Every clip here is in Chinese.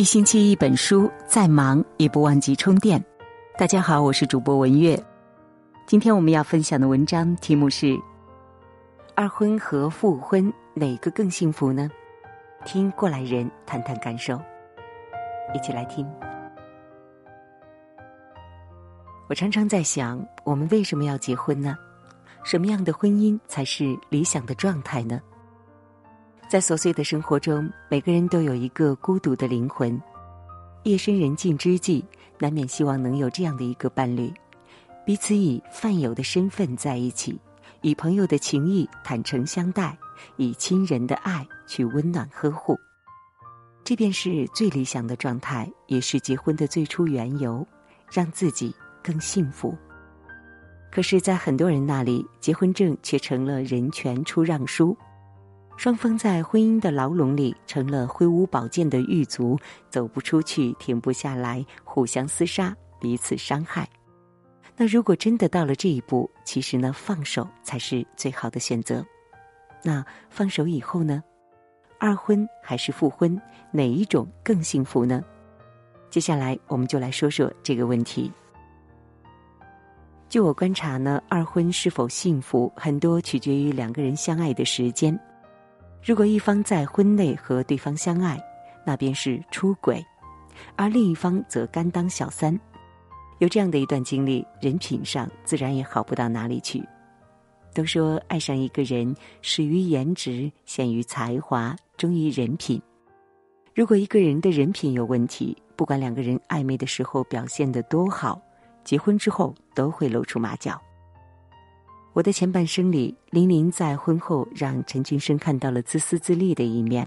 一星期一本书，再忙也不忘记充电。大家好，我是主播文月。今天我们要分享的文章题目是：二婚和复婚哪个更幸福呢？听过来人谈谈感受，一起来听。我常常在想，我们为什么要结婚呢？什么样的婚姻才是理想的状态呢？在琐碎的生活中，每个人都有一个孤独的灵魂。夜深人静之际，难免希望能有这样的一个伴侣，彼此以饭友的身份在一起，以朋友的情谊坦诚相待，以亲人的爱去温暖呵护。这便是最理想的状态，也是结婚的最初缘由，让自己更幸福。可是，在很多人那里，结婚证却成了人权出让书。双方在婚姻的牢笼里成了挥舞宝剑的狱卒，走不出去，停不下来，互相厮杀，彼此伤害。那如果真的到了这一步，其实呢，放手才是最好的选择。那放手以后呢，二婚还是复婚，哪一种更幸福呢？接下来我们就来说说这个问题。据我观察呢，二婚是否幸福，很多取决于两个人相爱的时间。如果一方在婚内和对方相爱，那便是出轨；而另一方则甘当小三。有这样的一段经历，人品上自然也好不到哪里去。都说爱上一个人，始于颜值，陷于才华，忠于人品。如果一个人的人品有问题，不管两个人暧昧的时候表现得多好，结婚之后都会露出马脚。我的前半生里，林玲在婚后让陈俊生看到了自私自利的一面。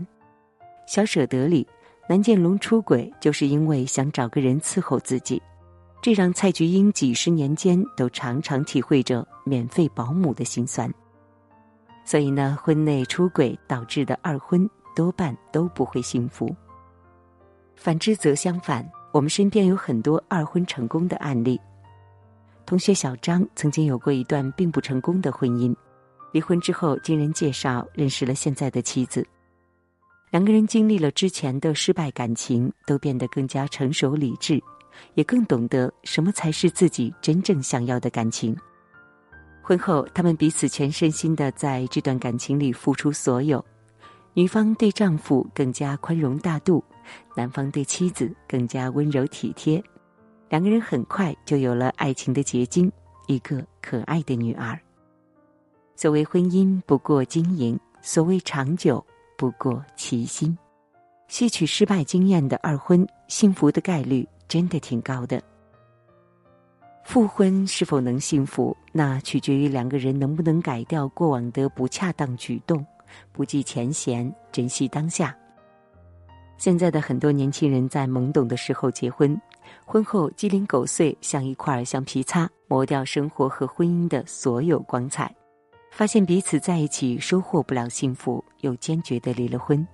小舍得里，南建龙出轨就是因为想找个人伺候自己，这让蔡菊英几十年间都常常体会着免费保姆的辛酸。所以呢，婚内出轨导致的二婚多半都不会幸福。反之则相反，我们身边有很多二婚成功的案例。同学小张曾经有过一段并不成功的婚姻，离婚之后经人介绍认识了现在的妻子。两个人经历了之前的失败感情，都变得更加成熟理智，也更懂得什么才是自己真正想要的感情。婚后，他们彼此全身心的在这段感情里付出所有，女方对丈夫更加宽容大度，男方对妻子更加温柔体贴。两个人很快就有了爱情的结晶，一个可爱的女儿。所谓婚姻不过经营，所谓长久不过齐心。吸取失败经验的二婚，幸福的概率真的挺高的。复婚是否能幸福，那取决于两个人能不能改掉过往的不恰当举动，不计前嫌，珍惜当下。现在的很多年轻人在懵懂的时候结婚。婚后鸡零狗碎，像一块橡皮擦，磨掉生活和婚姻的所有光彩。发现彼此在一起收获不了幸福，又坚决的离了婚。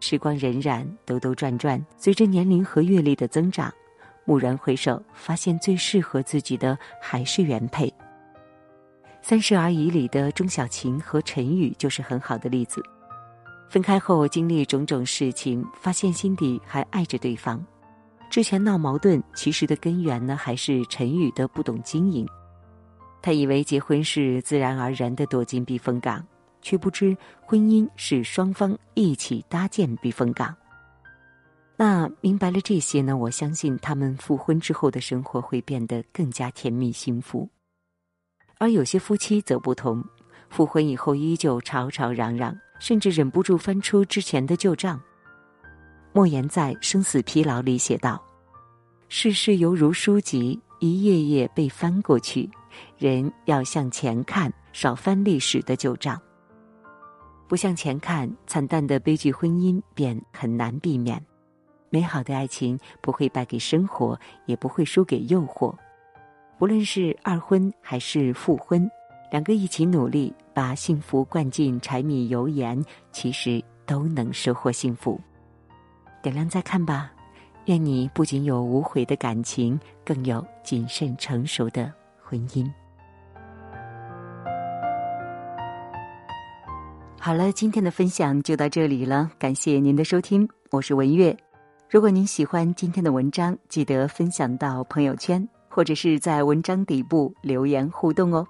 时光荏苒，兜兜转转，随着年龄和阅历的增长，蓦然回首，发现最适合自己的还是原配。《三十而已》里的钟小琴和陈宇就是很好的例子。分开后经历种种事情，发现心底还爱着对方。之前闹矛盾，其实的根源呢，还是陈宇的不懂经营。他以为结婚是自然而然的躲进避风港，却不知婚姻是双方一起搭建避风港。那明白了这些呢，我相信他们复婚之后的生活会变得更加甜蜜幸福。而有些夫妻则不同，复婚以后依旧吵吵嚷嚷，甚至忍不住翻出之前的旧账。莫言在《生死疲劳》里写道：“世事犹如书籍，一页页被翻过去，人要向前看，少翻历史的旧账。不向前看，惨淡的悲剧婚姻便很难避免。美好的爱情不会败给生活，也不会输给诱惑。不论是二婚还是复婚，两个一起努力，把幸福灌进柴米油盐，其实都能收获幸福。”点亮再看吧，愿你不仅有无悔的感情，更有谨慎成熟的婚姻。好了，今天的分享就到这里了，感谢您的收听，我是文月。如果您喜欢今天的文章，记得分享到朋友圈，或者是在文章底部留言互动哦。